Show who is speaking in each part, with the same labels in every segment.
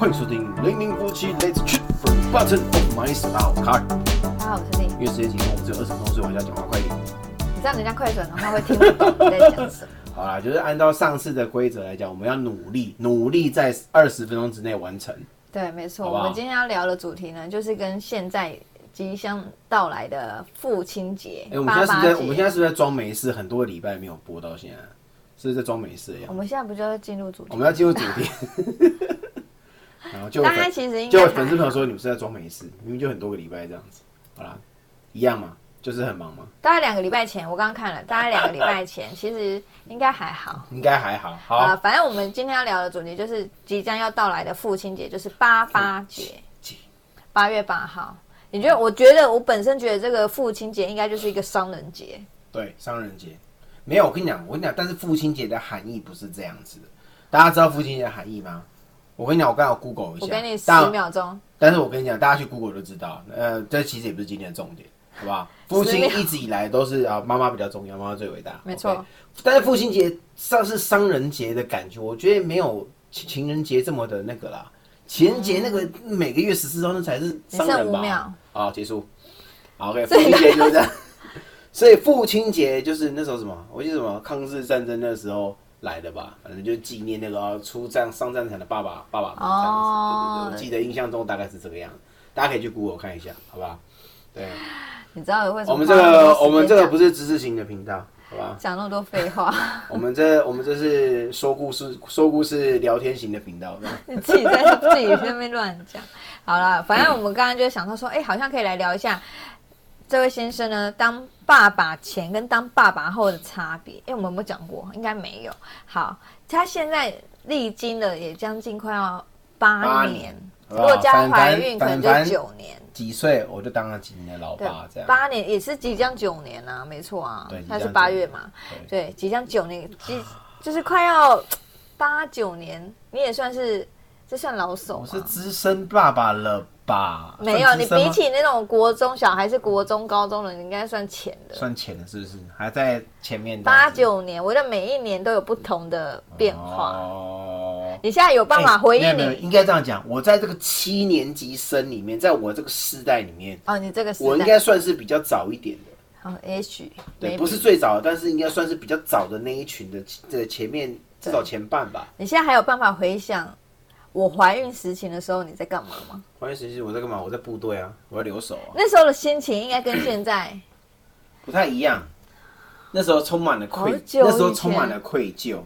Speaker 1: 欢迎收听零零夫妻 Let's Chat from Button of My Smile Car。
Speaker 2: 大家好，我是丽。
Speaker 1: 因为时间紧迫，我们只有二十分钟，所以我还是要讲话快一点。
Speaker 2: 你这样人家快转的话会听不懂你在讲什么。
Speaker 1: 好啦，就是按照上次的规则来讲，我们要努力，努力在二十分钟之内完成。
Speaker 2: 对，没错。
Speaker 1: 好好
Speaker 2: 我们今天要聊的主题呢，就是跟现在即将到来的父亲节
Speaker 1: 哎、我们现在是不是我们现在是不是在装没事？很多个礼拜没有播到现在，是不是在装没事一样？
Speaker 2: 我们现在不就要进入主题？
Speaker 1: 我们要进入主题。然后就有
Speaker 2: 大家
Speaker 1: 粉
Speaker 2: 其实应
Speaker 1: 就粉丝朋友说你们是在装没事，明明就很多个礼拜这样子。好啦，一样嘛，就是很忙嘛，
Speaker 2: 大概两个礼拜前，我刚刚看了，大概两个礼拜前，其实应该还好。
Speaker 1: 应该还好。好，
Speaker 2: 啊、反正我们今天要聊的主题就是即将要到来的父亲节，就是八八节，
Speaker 1: 节
Speaker 2: 八月八号。你觉得？我觉得我本身觉得这个父亲节应该就是一个商人节。
Speaker 1: 对，商人节没有。我跟你讲，我跟你讲，但是父亲节的含义不是这样子的。大家知道父亲节的含义吗？我跟你讲，我刚好 Google 一下，
Speaker 2: 我给你十
Speaker 1: 但
Speaker 2: 秒钟，
Speaker 1: 但是我跟你讲，大家去 Google 就知道，呃，这其实也不是今天的重点，好不好？父亲一直以来都是啊，妈妈比较重要，妈妈最伟大，
Speaker 2: 没错
Speaker 1: 但是父亲节上是商人节的感觉，我觉得没有情情人节这么的那个啦。情人节那个每个月十四号那才是商人吧？好，结束。好，OK，父亲节就是这样。所以父亲节就是那时候什么，我记得什么抗日战争那时候来的吧，反正就纪念那个啊出战上战场的爸爸爸爸这样子。
Speaker 2: 哦
Speaker 1: 对对对，我记得印象中大概是这个样子，大家可以去 Google 看一下，好不好？对，
Speaker 2: 你知道为什么
Speaker 1: 我们这个我们这个不是知识型的频道，好吧？
Speaker 2: 讲那么多废话，
Speaker 1: 我们这我们这是说故事说故事聊天型的频道，
Speaker 2: 你自己在自己在那边乱讲。好了，反正我们刚刚就想到说，哎、好像可以来聊一下这位先生呢，当爸爸前跟当爸爸后的差别。哎、我们有没有讲过？应该没有。好，他现在历经了也将近快要八年如果加
Speaker 1: 反
Speaker 2: 怀孕可能就九年。
Speaker 1: 几岁我就当了几年的老
Speaker 2: 对
Speaker 1: 爸，这样。
Speaker 2: 八年也是即将九年啊，没错啊
Speaker 1: 对，
Speaker 2: 他是八月嘛，
Speaker 1: 对
Speaker 2: 对，即将九年，即就是快要八九年，你也算是这算老手吗？
Speaker 1: 我是资深爸爸了吧？
Speaker 2: 没有，你比起那种国中小孩是国中高中的，你应该算浅的。
Speaker 1: 算浅的，是不是？还在前面
Speaker 2: 八九年，我觉得每一年都有不同的变化。
Speaker 1: 哦，
Speaker 2: 你现在有办法回忆
Speaker 1: 哎没有没有
Speaker 2: 你？
Speaker 1: 应该这样讲。我在这个七年级生里面，在我这个世代里面，
Speaker 2: 哦，你这个时
Speaker 1: 我应
Speaker 2: 代，
Speaker 1: 该算是比较早一点的。
Speaker 2: 哦，也许
Speaker 1: 对，不是最早的，但是应该算是比较早的那一群的这前面至少前半吧。
Speaker 2: 你现在还有办法回想我怀孕时期的时候你在干嘛吗？
Speaker 1: 怀孕时期我在干嘛？我在部队啊，我要留守啊，
Speaker 2: 那时候的心情应该跟现在
Speaker 1: 不太一样。那时候充满了愧
Speaker 2: 好，久
Speaker 1: 那时候充满了愧疚，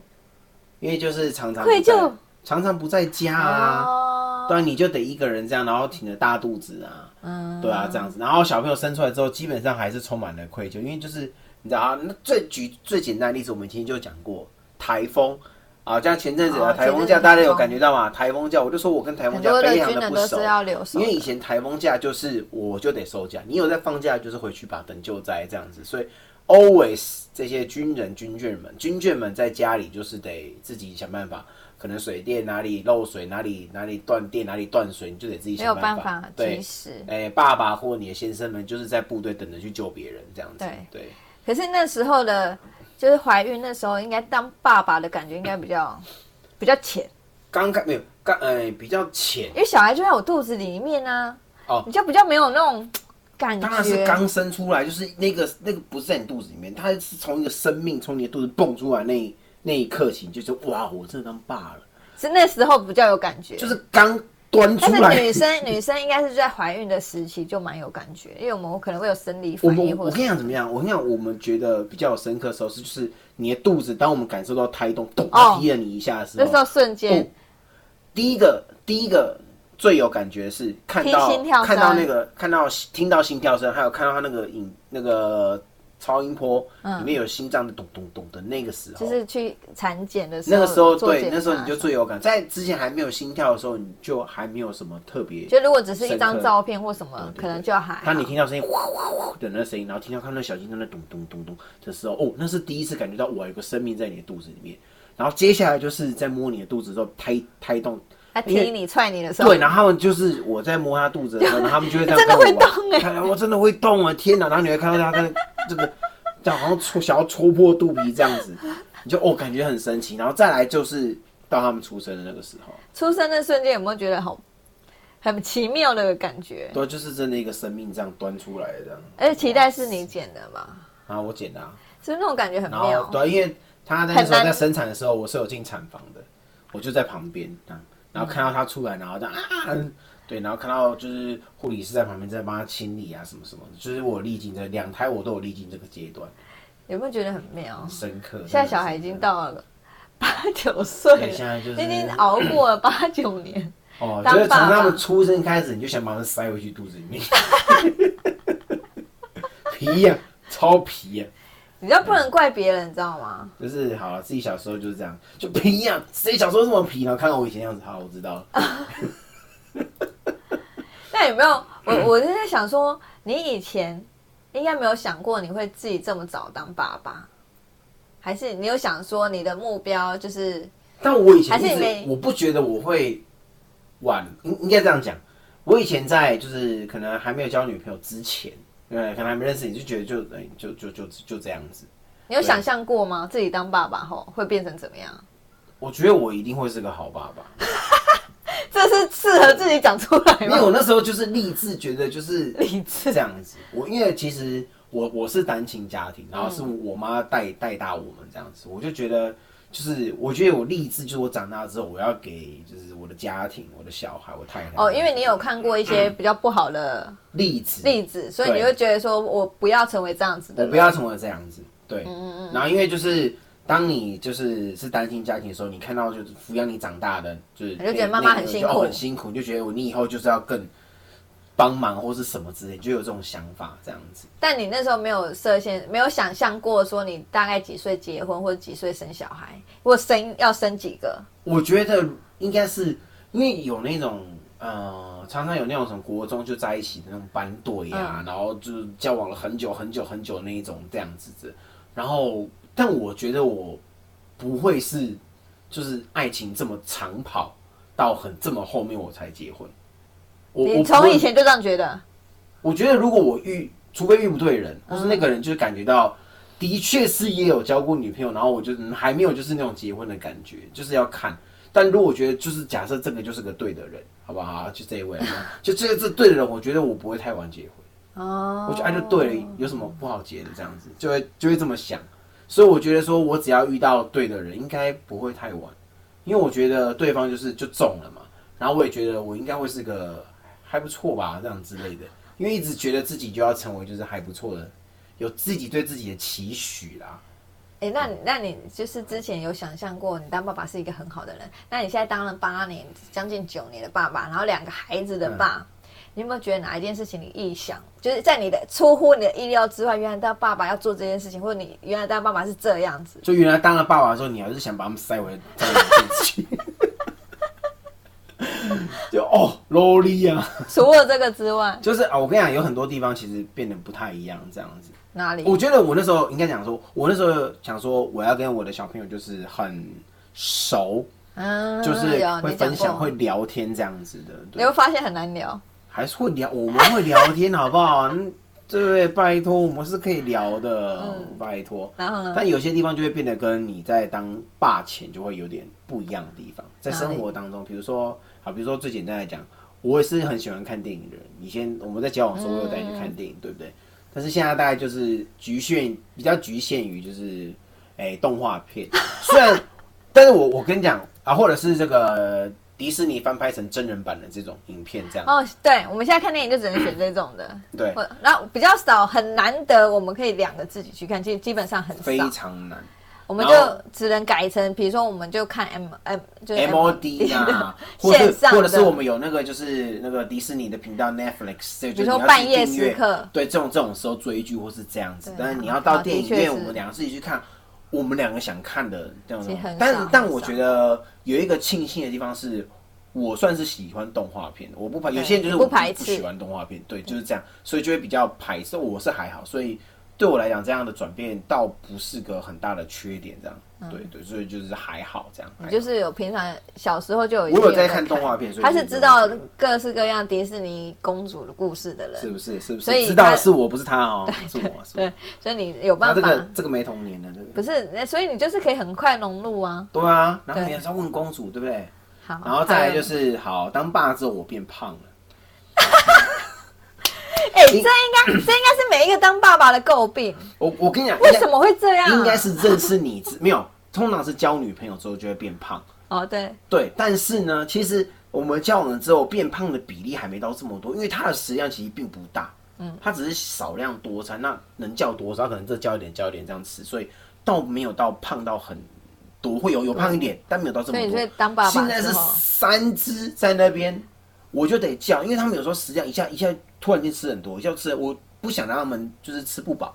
Speaker 1: 因为就是常常
Speaker 2: 愧疚，
Speaker 1: 常常不在家啊。
Speaker 2: 哦，
Speaker 1: 对啊，你就得一个人这样，然后挺着大肚子啊，
Speaker 2: 嗯，
Speaker 1: 对啊，这样子。然后小朋友生出来之后，基本上还是充满了愧疚，因为就是你知道啊，那最举最简单的例子，我们今天就讲过台风啊，像前阵子啊
Speaker 2: 哦
Speaker 1: 台风假，大家有感觉到吗？台风假，我就说我跟台风假
Speaker 2: 的
Speaker 1: 非常的不熟因为以前台风假就是我就得收假，你有在放假就是回去吧，等救灾这样子，所以 always 这些军人军眷们，军眷们在家里就是得自己想办法，可能水电哪里漏水，哪里哪里断电，哪里断水，你就得自己想
Speaker 2: 办法。
Speaker 1: 对。哎、爸爸或你的先生们就是在部队等着去救别人这样子，
Speaker 2: 对。
Speaker 1: 对，
Speaker 2: 可是那时候的，就是怀孕那时候，应该当爸爸的感觉应该比较比较浅，
Speaker 1: 刚开没有刚哎、比较浅，
Speaker 2: 因为小孩就在我肚子里面呢、
Speaker 1: 哦
Speaker 2: 你就比较没有那种感觉。
Speaker 1: 当然是刚生出来，就是那个那个不是在你肚子里面，他是从一个生命从你的肚子蹦出来那一那一刻起，你就说哇，我真的当爸了。
Speaker 2: 是那时候比较有感觉，
Speaker 1: 就是刚端出
Speaker 2: 但
Speaker 1: 来。
Speaker 2: 是女生女生应该是在怀孕的时期就蛮有感觉，因为我们可能会有生理反应
Speaker 1: 我跟你讲怎么样？我跟你讲，我们觉得比较有深刻的时候是，就是你的肚子，当我们感受到胎动，咚
Speaker 2: 哦
Speaker 1: 踢了你一下的时候，
Speaker 2: 那时候瞬间、
Speaker 1: 哦第一个第一个最有感觉是看到
Speaker 2: 心跳
Speaker 1: 看到那个看到听到心跳声，还有看到他那个影那个超音波、里面有心脏的咚咚咚的那个时候，
Speaker 2: 嗯就是去产检的时候，
Speaker 1: 那个时候对，那时候你就最有感。在之前还没有心跳的时候，你就还没有什么特别。
Speaker 2: 就如果只是一张照片或什么，可能就还好
Speaker 1: 当你听到声音哗哗哗的那声音，然后听到看到小心在那咚咚咚咚的时候，哦，那是第一次感觉到我，有个生命在你的肚子里面。然后接下来就是在摸你的肚子的时候，胎胎动，
Speaker 2: 他踢你踹你的时候，
Speaker 1: 对，然后他们就是我在摸他肚子的时候，然后他们就会这样
Speaker 2: 真的会动欸
Speaker 1: 我真的会动啊！天哪！然后你会看到他跟这个这样好像戳想要戳破肚皮这样子，你就哦感觉很神奇。然后再来就是到他们出生的那个时候，
Speaker 2: 出生的瞬间有没有觉得好很奇妙的感觉？
Speaker 1: 对，就是真的一个生命这样端出来的这样。
Speaker 2: 而且脐带是你剪的吧？
Speaker 1: 然后我剪的、啊，
Speaker 2: 是不是那种感觉很妙。
Speaker 1: 对，因为他那时候在生产的时候，我是有进产房的，我就在旁边这样，然后看到他出来，然后这样啊，对，然后看到就是护理师在旁边在帮他清理啊什么什么的，就是我历经这两胎我都有历经这个阶段，
Speaker 2: 有没有觉得很妙
Speaker 1: 很？深刻。
Speaker 2: 现在小孩已经
Speaker 1: 到
Speaker 2: 到了八九岁
Speaker 1: 现在就是
Speaker 2: 已经熬过了 八九年。
Speaker 1: 哦，
Speaker 2: 当
Speaker 1: 就是从他们出生开始，你就想把他塞回去肚子里面，皮呀、超皮呀、
Speaker 2: 你知道不能怪别人，你知道吗？
Speaker 1: 就是好了，自己小时候就是这样，就皮呀、谁小时候这么皮呢？看到我以前样子，好，我知道了。
Speaker 2: 那有没有？我我是在想说，你以前应该没有想过你会自己这么早当爸爸，还是你有想说你的目标就是
Speaker 1: 但我以前一
Speaker 2: 还是
Speaker 1: 我不觉得我会晚，应应该这样讲。我以前在就是可能还没有交女朋友之前，对，可能还没认识你，就觉得就哎就就就就这样子。
Speaker 2: 你有想象过吗？自己当爸爸后会变成怎么样？
Speaker 1: 我觉得我一定会是个好爸爸，
Speaker 2: 这是适合自己讲出来
Speaker 1: 因为我？那时候就是立志，觉得就是
Speaker 2: 理智
Speaker 1: 这样子。我因为其实我我是单亲家庭，然后是我妈带带大我们这样子，我就觉得就是我觉得我立志，就是我长大之后我要给就是我的家庭、我的小孩、我太太
Speaker 2: 哦，因为你有看过一些比较不好的
Speaker 1: 例子。
Speaker 2: 例子，所以你
Speaker 1: 对
Speaker 2: 会觉得说我不要成为这样子的
Speaker 1: 我
Speaker 2: 人。
Speaker 1: 不要成为这样子，对，
Speaker 2: 嗯嗯
Speaker 1: 然后因为就是当你就是是单亲家庭的时候，你看到就是抚养你长大的，就是
Speaker 2: 你就觉得妈妈很辛苦。
Speaker 1: 很辛苦，就觉得我你以后就是要更帮忙或是什么之类，就有这种想法这样子。
Speaker 2: 但你那时候没有设限，没有想象过说你大概几岁结婚或者几岁生小孩，或生要生几个？
Speaker 1: 我觉得应该是因为有那种呃，常常有那种什么国中就在一起的那种班队啊，然后就是交往了很久很久很久那一种这样子的。然后，但我觉得我不会是就是爱情这么长跑到很这么后面我才结婚。我
Speaker 2: 从以前就这样觉得？
Speaker 1: 我觉得如果我遇，除非遇不对人，或是那个人就是感觉到，的确是也有交过女朋友，然后我就、嗯还没有就是那种结婚的感觉，就是要看。但如果我觉得就是假设这个就是个对的人，好不好？就这一位，就这个这对的人，我觉得我不会太晚结婚。
Speaker 2: 哦，
Speaker 1: 我觉得哎就对了，有什么不好结的这样子，就会就会这么想。所以我觉得说我只要遇到对的人，应该不会太晚，因为我觉得对方就是就中了嘛。然后我也觉得我应该会是个还不错吧，这样之类的。因为一直觉得自己就要成为就是还不错的，有自己对自己的期许啦。
Speaker 2: 哎、那那你就是之前有想象过你当爸爸是一个很好的人，那你现在当了八年，将近九年的爸爸，然后两个孩子的爸，
Speaker 1: 嗯
Speaker 2: 你有没有觉得哪一件事情你意想，就是在你的出乎你的意料之外，原来当爸爸要做这件事情，或者你原来当爸爸是这样子？
Speaker 1: 就原来当了爸爸的时候，你还是想把他们塞回去，就哦萝莉啊，
Speaker 2: 除了这个之外，
Speaker 1: 就是啊，我跟你讲，有很多地方其实变得不太一样，这样子。
Speaker 2: 哪里？
Speaker 1: 我觉得我那时候应该讲说，我那时候想说，我要跟我的小朋友就是很熟，
Speaker 2: 嗯，
Speaker 1: 就是
Speaker 2: 有
Speaker 1: 会分享、会聊天这样子的。
Speaker 2: 你
Speaker 1: 对
Speaker 2: 会发现很难聊。
Speaker 1: 还是会聊，我们会聊天，好不好？嗯对？拜托，我们是可以聊的，
Speaker 2: 嗯
Speaker 1: 拜托。
Speaker 2: 然后呢？
Speaker 1: 但有些地方就会变得跟你在当爸前就会有点不一样的地方，在生活当中，比如说，好，比如说最简单来讲，我也是很喜欢看电影的人。以前我们在交往的时候，我有带你去看电影，对不对？但是现在大概就是局限，比较局限于就是，哎、动画片。虽然，但是我我跟你讲啊，或者是这个迪士尼翻拍成真人版的这种影片，这样、
Speaker 2: 哦，对，我们现在看电影就只能选这种的。
Speaker 1: 对，
Speaker 2: 或然后比较少，很难得我们可以两个自己去看，基基本上很
Speaker 1: 非，常难。
Speaker 2: 我们就只能改成，比如说我们就看 M M 就是
Speaker 1: MOD
Speaker 2: 的
Speaker 1: 啊，或者是
Speaker 2: 线上
Speaker 1: 或者是我们有那个就是那个迪士尼的频道 Netflix，比
Speaker 2: 比如说半夜时刻，
Speaker 1: 对这种这种时候追剧或是这样子，但是你要到电影院，我们两个自己去看，我们两个想看的这样子。但但我觉得有一个庆幸的地方是。我算是喜欢动画片的，我不排，有些人就是我就是
Speaker 2: 排斥
Speaker 1: 不喜欢动画片，对，就是这样，所以就会比较排斥。我是还好，所以对我来讲，这样的转变倒不是个很大的缺点，这样。对对，所以就是还好这样。
Speaker 2: 你就是有平常小时候就有，
Speaker 1: 我有在看动画片，所以
Speaker 2: 他是知道各式各样迪士尼公主的故事的人，
Speaker 1: 是不是？是不是？所以知道是我不是他哦，是我。
Speaker 2: 对，所以你有办法。
Speaker 1: 这个这个没童年的这个
Speaker 2: 不是，所以你就是可以很快融入啊。
Speaker 1: 对啊，然后你还是要问公主，对不对？
Speaker 2: 好，
Speaker 1: 然后再来就是好当爸之后我变胖了。
Speaker 2: 哎，这应该这应该是每一个当爸爸的诟病。
Speaker 1: 我我跟你讲，
Speaker 2: 为什么会这样？
Speaker 1: 应该是认识你没有，通常是交女朋友之后就会变胖。
Speaker 2: 哦，对
Speaker 1: 对，但是呢，其实我们交往了之后变胖的比例还没到这么多，因为它的食量其实并不大。嗯，他只是少量多餐，那能叫多少？可能这叫一点，叫一点这样吃，所以倒没有到胖到很多，会有有胖一点，但没有到这么多。
Speaker 2: 所以当爸爸
Speaker 1: 现在是三只在那边。我就得叫，因为他们有时候实际上一下一下突然间吃很多，要吃，我不想让他们就是吃不饱，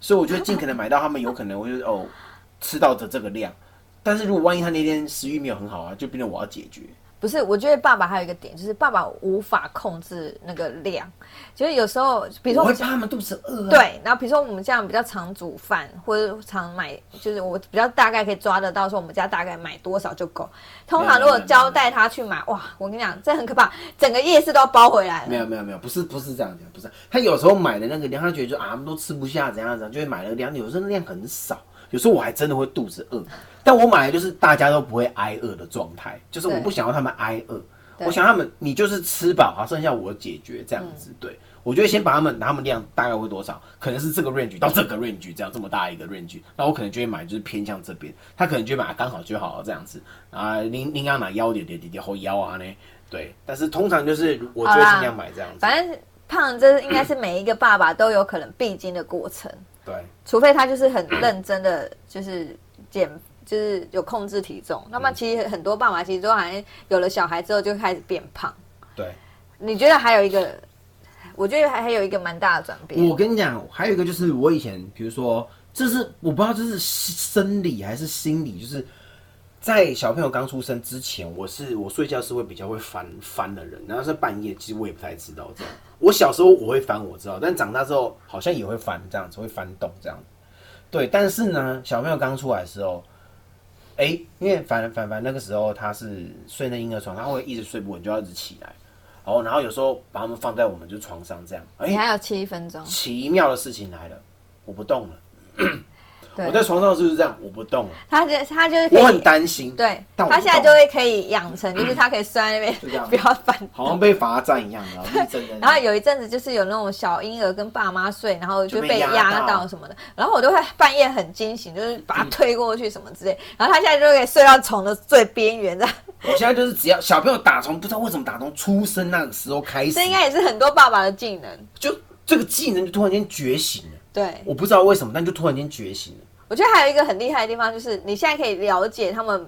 Speaker 1: 所以我就尽可能买到他们有可能，我就哦吃到的这个量。但是如果万一他那天食欲没有很好啊，就变成我要解决。
Speaker 2: 不是，我觉得爸爸还有一个点，就是爸爸无法控制那个量，就是有时候，比如说，
Speaker 1: 我会怕他们肚子饿。
Speaker 2: 对，然后比如说我们这样比较常煮饭，或者常买，就是我比较大概可以抓得到，说我们家大概买多少就够。通常如果交代他去买，哇，我跟你讲，这很可怕，整个夜市都要包回来。
Speaker 1: 没有没有没有，不是不是这样讲，不是他有时候买的那个量，他觉得就啊，他们都吃不下，怎样怎样，就会买那个量，有时候量很少。有时候我还真的会肚子饿，但我买的就是大家都不会挨饿的状态，就是我不想要他们挨饿，我想他们你就是吃饱好，剩下我解决这样子。对，我觉得先把他们拿他们量大概会多少，可能是这个 range 到这个 range 这样这么大一个 range，那我可能就会买就是偏向这边，他可能就会买刚好就好了这样子啊，您您要买腰点点点点后腰啊呢？对，但是通常就是我就会尽量买这样子。
Speaker 2: 反正胖这应该是每一个爸爸都有可能必经的过程。
Speaker 1: 对，
Speaker 2: 除非他就是很认真的，就是减，就是有控制体重。那么其实很多爸妈其实都好像有了小孩之后就开始变胖。
Speaker 1: 对，
Speaker 2: 你觉得还有一个？我觉得还还有一个蛮大的转变。
Speaker 1: 我跟你讲，还有一个就是我以前，比如说，这是我不知道这是生理还是心理，就是在小朋友刚出生之前，我是我睡觉是会比较会翻翻的人，然后是半夜，其实我也不太知道这样。我小时候我会翻，我知道，但长大之后好像也会翻，这样子会翻动这样。对，但是呢，小朋友刚出来的时候，哎，因为凡凡凡那个时候他是睡那婴儿床，他会一直睡不稳，就要一直起来。然后，然后有时候把他们放在我们就床上这样。
Speaker 2: 你还有七分钟。
Speaker 1: 奇妙的事情来了，我不动了。我在床上是不是这样？我不动。
Speaker 2: 他就他就是
Speaker 1: 我很担心。
Speaker 2: 对，他现在就会可以养成，就是他可以睡在那边，不要翻，
Speaker 1: 好像被罚站一样 的。
Speaker 2: 然后有一阵子就是有那种小婴儿跟爸妈睡，然后就被压到什么的，然后我都会半夜很惊醒，就是把他推过去什么之类。然后他现在就可以睡到床的最边缘这样。
Speaker 1: 我现在就是只要小朋友打从不知道为什么打从出生那个时候开始，
Speaker 2: 这应该也是很多爸爸的技能。
Speaker 1: 就这个技能就突然间觉醒了。
Speaker 2: 对，
Speaker 1: 我不知道为什么，但就突然间觉醒了。
Speaker 2: 我觉得还有一个很厉害的地方，就是你现在可以了解他们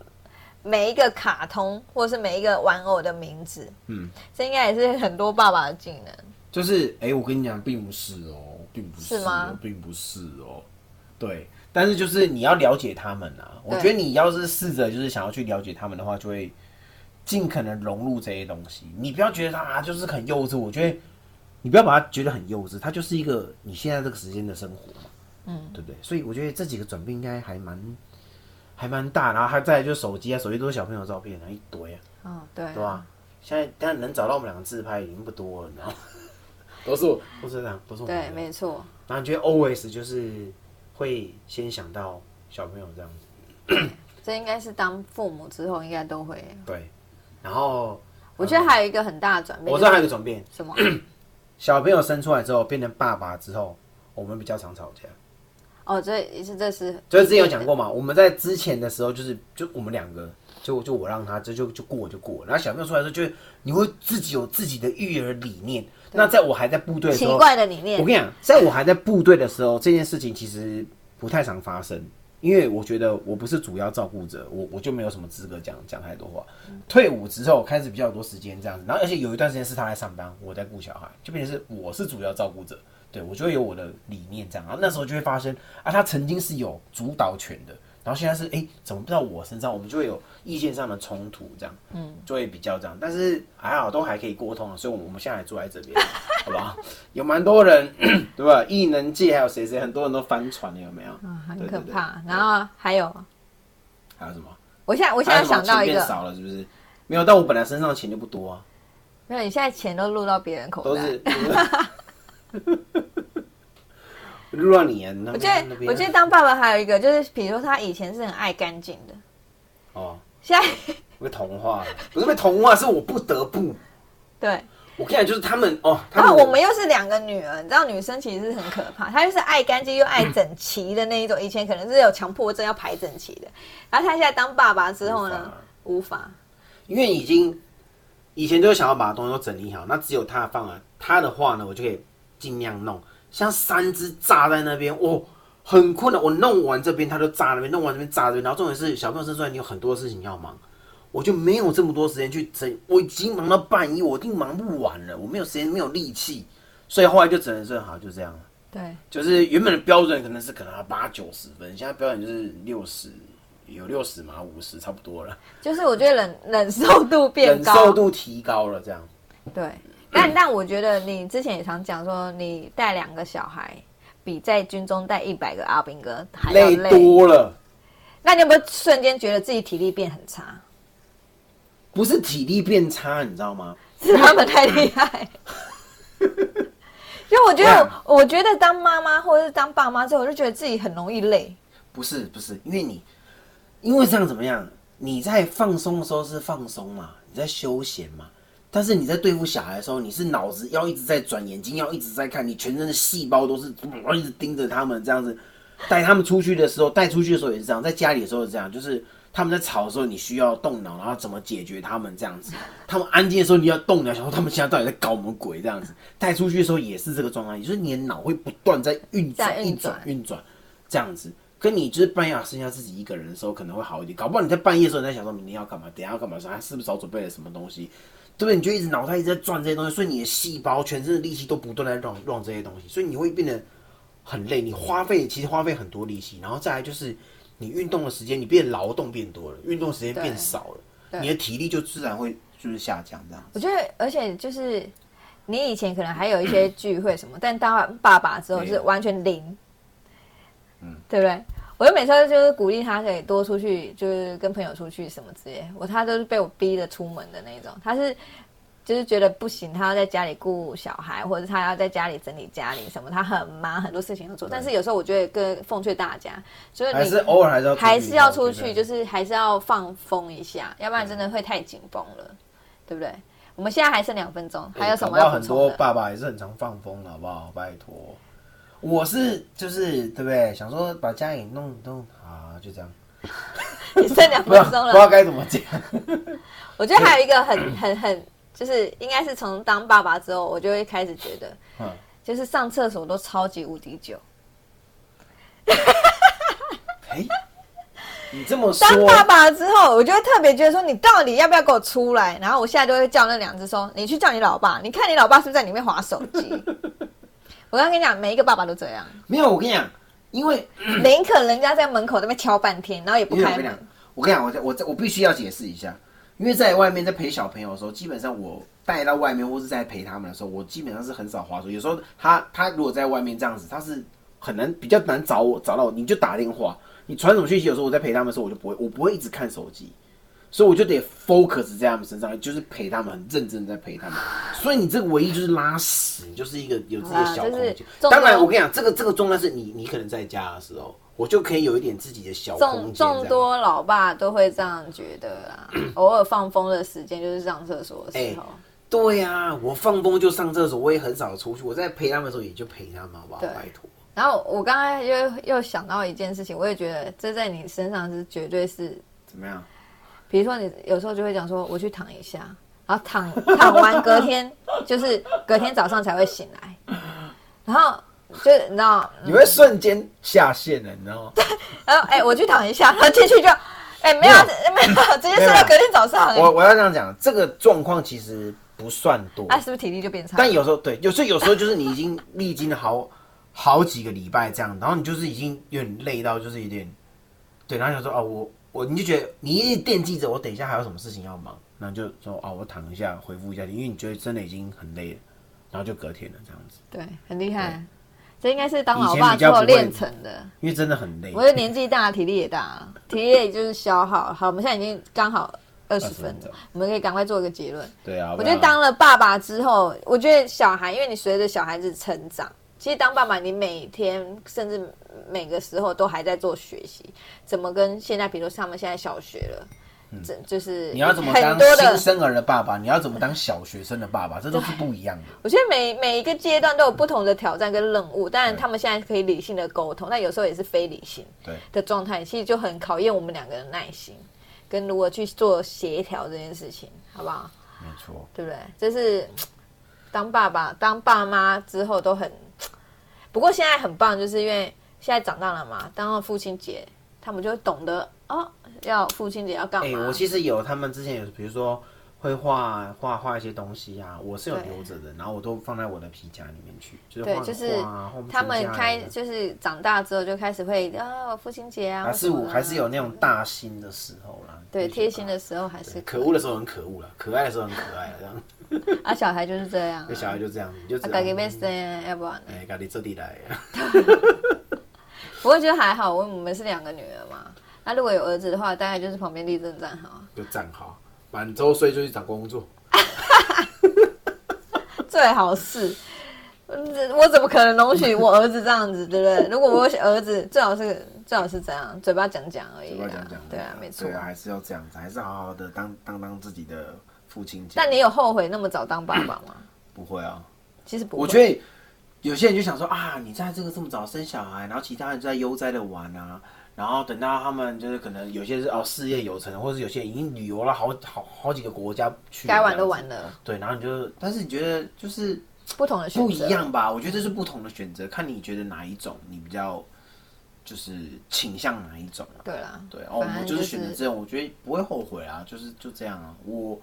Speaker 2: 每一个卡通或者是每一个玩偶的名字。嗯，这应该也是很多爸爸的技能。
Speaker 1: 就是，哎，我跟你讲，并不是哦，并不
Speaker 2: 是吗？
Speaker 1: 并不是哦。对，但是就是你要了解他们啊。我觉得你要是试着就是想要去了解他们的话，就会尽可能融入这些东西。你不要觉得他就是很幼稚，我觉得你不要把它觉得很幼稚，它就是一个你现在这个时间的生活嘛。嗯，对不对？所以我觉得这几个转变应该还蛮，还蛮大。然后还在就是手机啊，手机都是小朋友照片啊，一堆啊。
Speaker 2: 嗯，对，
Speaker 1: 对吧？现在但能找到我们两个自拍已经不多了，你知道吗？都是我，都是这样，都是我。
Speaker 2: 对，没错。
Speaker 1: 然后你觉得 always 就是会先想到小朋友这样子。
Speaker 2: 这应该是当父母之后应该都会。
Speaker 1: 对。然后
Speaker 2: 我觉得还有一个很大的转变，
Speaker 1: 我知道还有一个转变，
Speaker 2: 什么？
Speaker 1: 小朋友生出来之后变成爸爸之后，我们比较常吵架。
Speaker 2: 哦，这也是这是，
Speaker 1: 就是之前有讲过嘛。我们在之前的时候，就是就我们两个，就就我让他，这就就过就过。然后小朋友出来的时候，就你会自己有自己的育儿理念。那在我还在部队的时候，
Speaker 2: 奇怪的理念。
Speaker 1: 我跟你讲，在我还在部队的时候，这件事情其实不太常发生，因为我觉得我不是主要照顾者，我我就没有什么资格讲讲太多话。退伍之后开始比较多时间这样子，然后而且有一段时间是他在上班，我在顾小孩，就变成是我是主要照顾者。对，我就会有我的理念这样，然后那时候就会发生啊，他曾经是有主导权的，然后现在是哎、怎么不到我身上，我们就会有意见上的冲突，这样，嗯，就会比较这样。但是还好，都还可以沟通啊，所以我们我们现在还坐在这边，好不好？有蛮多人，对吧？异能界还有谁谁，很多人都翻船了，有没有？
Speaker 2: 啊，很可怕。然后还有，
Speaker 1: 还有什么？
Speaker 2: 我现在我现在想到一个，
Speaker 1: 少了，是不是？没有，但我本来身上的钱就不多啊，
Speaker 2: 没有，你现在钱都入到别人口袋。
Speaker 1: 都是。录到你啊！我
Speaker 2: 我觉得，我觉得当爸爸还有一个就是，比如说他以前是很爱干净的，
Speaker 1: 哦，
Speaker 2: 现在
Speaker 1: 被同化了，不是被同化，是我不得不。
Speaker 2: 对，
Speaker 1: 我跟你讲，就是他们哦，他
Speaker 2: 然后我们又是两个女儿，你知道女生其实是很可怕，她就是爱干净又爱整齐的那一种。以前可能是有强迫症要排整齐的，然后她现在当爸爸之后呢，无法。
Speaker 1: 因为已经以前就想要把东西都整理好，那只有他放了他的话呢，我就可以尽量弄。像三只炸在那边，哦，很困难。我弄完这边，他就炸那边；弄完这边炸这边。然后重点是，小朋友生出来，你有很多事情要忙，我就没有这么多时间去整。我已经忙到半夜，我一定忙不完了，我没有时间，没有力气，所以后来就只能说好，就这样了。
Speaker 2: 对，
Speaker 1: 就是原本的标准可能是可能要八九十分，现在标准就是六十，有六十嘛，五十差不多了，
Speaker 2: 就是我觉得忍忍受度变高
Speaker 1: 忍
Speaker 2: 高，
Speaker 1: 受度提高了，这样。
Speaker 2: 对，但但我觉得你之前也常讲说，你带两个小孩比在军中带一百个阿兵哥还要
Speaker 1: 累
Speaker 2: 累。
Speaker 1: 多了，
Speaker 2: 那你有没有瞬间觉得自己体力变很差？
Speaker 1: 不是体力变差，你知道吗？
Speaker 2: 是他们太厉害。因为我觉得，我觉得当妈妈或者是当爸妈之后，我就觉得自己很容易累。
Speaker 1: 不是不是，因为你因为这样怎么样？你在放松的时候是放松嘛，你在休闲嘛。但是你在对付小孩的时候，你是脑子要一直在转，眼睛要一直在看，你全身的细胞都是一直盯着他们这样子。带他们出去的时候，带出去的时候也是这样，在家里的时候是这样，就是他们在吵的时候，你需要动脑，然后怎么解决他们这样子。他们安静的时候，你要动脑，想说他们现在到底在搞什么鬼这样子。带出去的时候也是这个状态，也就是你的脑会不断在运转、运
Speaker 2: 转。
Speaker 1: 转、运转。这样子。跟你就是半夜剩下自己一个人的时候，可能会好一点。搞不好你在半夜的时候，你在想说明天要干嘛，等下要干嘛，说他是不是早准备了什么东西，对不对？你就一直脑袋一直在转这些东西，所以你的细胞、全身的力气都不断在让让这些东西，所以你会变得很累。你花费其实花费很多力气，然后再来就是你运动的时间，你变劳动变多了，运动时间变少了，你的体力就自然会就是下降这样。
Speaker 2: 我觉得，而且就是你以前可能还有一些聚会什么，但当爸爸之后是完全零，嗯，对不对？我就每次就是鼓励他可以多出去，就是跟朋友出去什么之类。我他都是被我逼着出门的那种，他是就是觉得不行，他要在家里顾小孩，或者他要在家里整理家里什么，他很忙，很多事情要做。但是有时候我觉得跟奉劝大家，就是你
Speaker 1: 还是偶尔还是要
Speaker 2: 还是要出去，就是还是要放风一下，要不然真的会太紧绷了，对不对？我们现在还剩两分钟，还有什么
Speaker 1: 要很多？爸爸也是很常放风的，好不好？拜托，我是就是对不对？想说把家里弄弄啊，就这样，
Speaker 2: 你剩两分钟了
Speaker 1: 不知道
Speaker 2: 了。
Speaker 1: 该怎么讲。
Speaker 2: 我觉得还有一个很很很，就是应该是从当爸爸之后，我就会开始觉得，
Speaker 1: 嗯，
Speaker 2: 就是上厕所都超级无敌久。
Speaker 1: 哎，你这么说，
Speaker 2: 当爸爸之后，我就会特别觉得说，你到底要不要给我出来？然后我现在就会叫那两只说，你去叫你老爸，你看你老爸是不是在里面划手机？我刚刚跟你讲，每一个爸爸都这样，
Speaker 1: 没有，我跟你讲，因为
Speaker 2: 宁可人家在门口那边挑半天，然后也不开门
Speaker 1: 我跟你讲。，我跟你讲，我我我必须要解释一下，因为在外面在陪小朋友的时候，基本上我带到外面或是在陪他们的时候，我基本上是很少划手机。有时候他他如果在外面这样子，他是很难比较难找我找到我，你就打电话，你传什么讯息，有时候我在陪他们的时候，我就不会我不会一直看手机。所以我就得 focus 在他们身上，就是陪他们，很认真地在陪他们。所以你这个唯一就是拉屎，你就是一个有自己的小空间。当然，我跟你讲，这个这个重要是你你可能在家的时候，我就可以有一点自己的小空
Speaker 2: 众众多老爸都会这样觉得啦，偶尔放风的时间就是上厕所的时候。
Speaker 1: 对呀、我放风就上厕所，我也很少出去。我在陪他们的时候，也就陪他们，好不好？拜托。
Speaker 2: 然后我刚才又又想到一件事情，我也觉得这在你身上是绝对是，
Speaker 1: 怎么样？
Speaker 2: 比如说你有时候就会讲说我去躺一下，然后躺躺完隔天 就是隔天早上才会醒来，然后就你知道，嗯
Speaker 1: 你会瞬间下线了，你知道吗？
Speaker 2: 然后哎、我去躺一下，然后进去就哎、没有没有。直接睡到隔天早上、哎。
Speaker 1: 我我要这样讲，这个状况其实不算多，
Speaker 2: 啊是不是体力就变差？
Speaker 1: 但有时候对，有时候有时候就是你已经历经了好好几个礼拜这样，然后你就是已经有点累到，就是有点，对对，然后想说啊，我我你就觉得你一直惦记着我等一下还有什么事情要忙，然后就说哦，我躺一下回复一下你，因为你觉得真的已经很累了，然后就隔天了这样子，
Speaker 2: 对，很厉害。这应该是当老爸之后练成的。
Speaker 1: 因为真的很累
Speaker 2: 我。的年纪大，体力也大了，体力也就是消耗。好，我们现在已经刚好二十分
Speaker 1: 20分
Speaker 2: 了，我们可以赶快做一个结论。
Speaker 1: 对啊，
Speaker 2: 我觉得当了爸爸之后，我觉得小孩，因为你随着小孩子成长，其实当爸爸，你每天甚至每个时候都还在做学习，怎么跟现在，比如说他们现在小学了，这就是
Speaker 1: 嗯你要怎么
Speaker 2: 很
Speaker 1: 当新生儿的爸爸，你要怎么当小学生的爸爸，这都是不一样的。
Speaker 2: 我觉得每每一个阶段都有不同的挑战跟任务，当然他们现在可以理性的沟通，但有时候也是非理性
Speaker 1: 对
Speaker 2: 的状态，其实就很考验我们两个的耐心，跟如何去做协调这件事情，好不好？
Speaker 1: 没错，
Speaker 2: 对不对？这是当爸爸、当爸妈之后都很，不过现在很棒，就是因为现在长大了嘛，当了父亲节，他们就懂得哦，要父亲节要干
Speaker 1: 哎、
Speaker 2: 嘛。
Speaker 1: 我其实有他们之前有，比如说会画画画一些东西啊，我是有留着的，然后我都放在我的皮夹里面去，就是
Speaker 2: 对，
Speaker 1: 画
Speaker 2: 就是他们开就是长大之后就开始会啊，父亲节啊，
Speaker 1: 还是我还是有那种大心的时候啦，
Speaker 2: 对
Speaker 1: 就是
Speaker 2: 贴心的时候还是
Speaker 1: 可恶的时候很可恶了，可爱的时候很可爱，这样，
Speaker 2: 啊，小孩就是这样、
Speaker 1: 那小孩就这样，你就
Speaker 2: 改给 best 要不然呢？
Speaker 1: 哎，咖喱这里来，
Speaker 2: 不过觉得还好，我我们是两个女儿嘛。那如果有儿子的话，大概就是旁边立正站好，
Speaker 1: 就站好，满周岁就去找工作。
Speaker 2: 最好是。嗯我怎么可能容许 我儿子这样子，对不对？如果我儿子最好是最好是这样，嘴巴讲讲而已啊
Speaker 1: 嘴巴讲讲，
Speaker 2: 对啊，没错
Speaker 1: 对。啊，还是要这样子，还是好好的当当当自己的父亲家。
Speaker 2: 但你有后悔那么早当爸爸吗？
Speaker 1: 不会啊？
Speaker 2: 其实不会，
Speaker 1: 我觉得有些人就想说啊，你在这个这么早生小孩，然后其他人就在悠哉的玩啊，然后等到他们就是可能有些是哦事业有成，或者是有些已经旅游了好好好几个国家去，
Speaker 2: 该玩都玩了，
Speaker 1: 对，然后你就，但是你觉得就是
Speaker 2: 不同的选择
Speaker 1: 不一。样吧？我觉得这是不同的选择，看你觉得哪一种你比较就是倾向哪一种啊？
Speaker 2: 对啦，
Speaker 1: 对，哦，我就是选择这种，我觉得不会后悔啊，就是就这样啊。我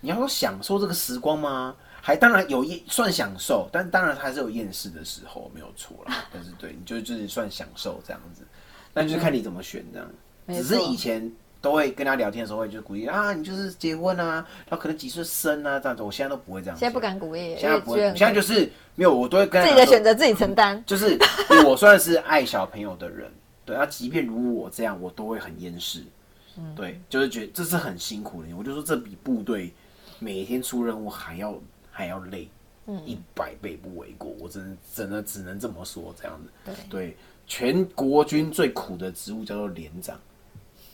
Speaker 1: 你要说享受这个时光吗？还当然有厌算享受，但当然还是有厌世的时候，没有错啦。但是对你就就是算享受这样子，那就是看你怎么选这样。只是以前都会跟他聊天的时候，会就是鼓励啊，你就是结婚啊，他可能几岁生啊这样子。我现在都不会这样。
Speaker 2: 现在不，敢鼓励，
Speaker 1: 现在不会现在就是没有，我都会跟
Speaker 2: 自己的选择自己承担。
Speaker 1: 就是我算是爱小朋友的人，对，他即便如我这样，我都会很厌世，
Speaker 2: 嗯
Speaker 1: 对，就是觉得这是很辛苦的，我就说这比部队每天出任务还要还要累，
Speaker 2: 嗯
Speaker 1: 一百倍不为过，我真的真的只能这么说，这样子，
Speaker 2: 对
Speaker 1: 对，全国军最苦的职务叫做连长。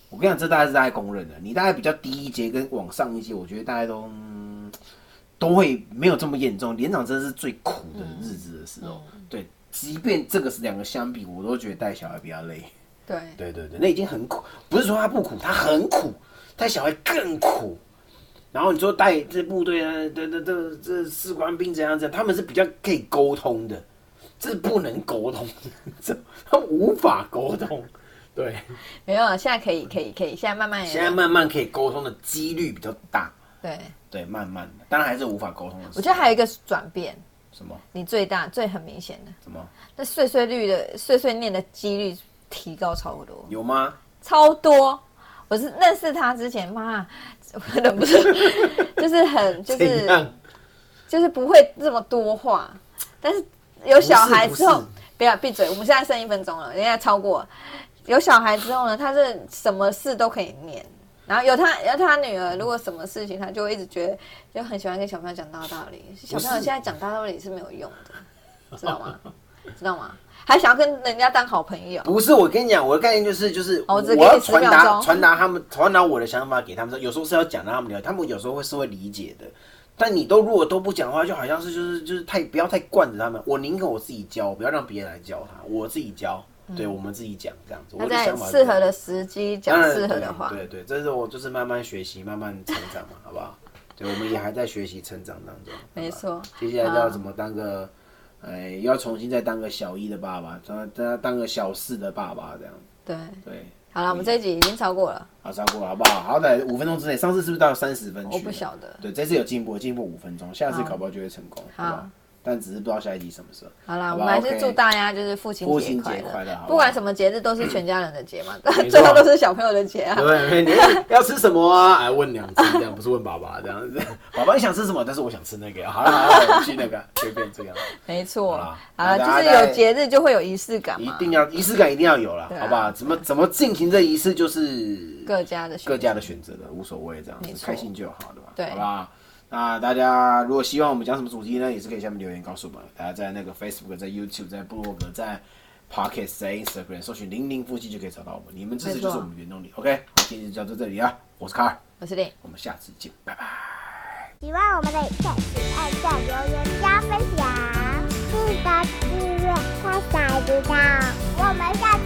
Speaker 1: 我跟你讲，这大家是大家公认的。你大概比较低一阶跟往上一阶，我觉得大家都、嗯都会没有这么严重。连长真的是最苦的日子的时候，对，即便这个是两个相比，我都觉得带小孩比较累。
Speaker 2: 对，
Speaker 1: 对对对，那已经很苦，不是说他不苦，他很苦，带小孩更苦。然后你说带这部队啊，这这这这士官兵怎样怎样，他们是比较可以沟通的，这不能沟通，这他无法沟通。对，
Speaker 2: 没有，现在可以，可以，可以，现在慢慢也
Speaker 1: 现在慢慢可以沟通的几率比较大。
Speaker 2: 对。
Speaker 1: 对，慢慢的，当然还是无法沟通的。
Speaker 2: 我觉得还有一个转变，
Speaker 1: 什么
Speaker 2: 你最大、最很明显的，
Speaker 1: 什么
Speaker 2: 那碎碎率的碎碎念的几率提高超多，
Speaker 1: 有吗？
Speaker 2: 超多。我是认识他之前，妈，我忍不住，就是很就是？就是不会这么多话，但是有小孩之后
Speaker 1: 不
Speaker 2: 要闭嘴，我们现在剩一分钟了，人家超过。有小孩之后呢，他是什么事都可以念，然后有他有他女儿，如果什么事情，他就会一直觉得就很喜欢跟小朋友讲大道理。小朋友现在讲大道理是没有用的，知道吗？知道吗？还想要跟人家当好朋友，
Speaker 1: 不是，我跟你讲，我的概念就是就是
Speaker 2: 哦我
Speaker 1: 我
Speaker 2: 只给你10
Speaker 1: 要传达传达他们传达我的想法给他们，有时候是要讲让他们了解，他们有时候会是会理解的。但你都如果都不讲的话，就好像是就是就是太不要太惯着他们。我宁可我自己教，不要让别人来教他，我自己教，对我们自己讲这样子。我在想法是
Speaker 2: 适合的时机讲适合的话。
Speaker 1: 对对对，这是我就是慢慢学习、慢慢成长嘛，好不好？对，我们也还在学习成长当中。
Speaker 2: 没错
Speaker 1: 接下来要怎么当个，哎，要重新再当个小一的爸爸，当当当个小四的爸爸这样。
Speaker 2: 对，
Speaker 1: 对，
Speaker 2: 好了，我们这一集已经超过了，
Speaker 1: 好，超过了好不好？好歹五分钟之内，上次是不是到三十分去？
Speaker 2: 我不晓得。
Speaker 1: 对，这次有进步，进步五分钟，下次
Speaker 2: 好
Speaker 1: 搞不好就会成功，好不好
Speaker 2: 好？
Speaker 1: 但只是不知道下一集什么时候。
Speaker 2: 好啦，
Speaker 1: 好
Speaker 2: 我们还是祝大家就是父亲节快乐
Speaker 1: 快乐不
Speaker 2: 管什么节日都是全家人的节嘛，最后都是小朋友的节啊。
Speaker 1: 对，你要吃什么啊？哎，问两次这样，不是问爸爸这样子。爸爸你想吃什么？但是我想吃那个。好了好了，我们去那个，随便这样。
Speaker 2: 没错，
Speaker 1: 好啦
Speaker 2: 好了，就是有节日就会有仪式感嘛，
Speaker 1: 一定要仪式感，一定要有了，好不好？怎么怎么进行这仪式，就是
Speaker 2: 各家的
Speaker 1: 各家的选择的，无所谓，这样子开心就好，对吧？
Speaker 2: 对
Speaker 1: 好吧。那大家如果希望我们讲什么主题呢，也是可以下面留言告诉我们。大家在那个 Facebook、在 YouTube、在部落格、在 Podcast、在 Instagram 搜寻“零零夫妻”就可以找到我们。你们支持就是我们原动力。OK，好，今天就到这里啊，我是卡尔，
Speaker 2: 我是令，
Speaker 1: 我们下次见，拜拜。
Speaker 3: 喜欢我们的影片，请按下留言加分享，记得订阅，开小铃铛。我们下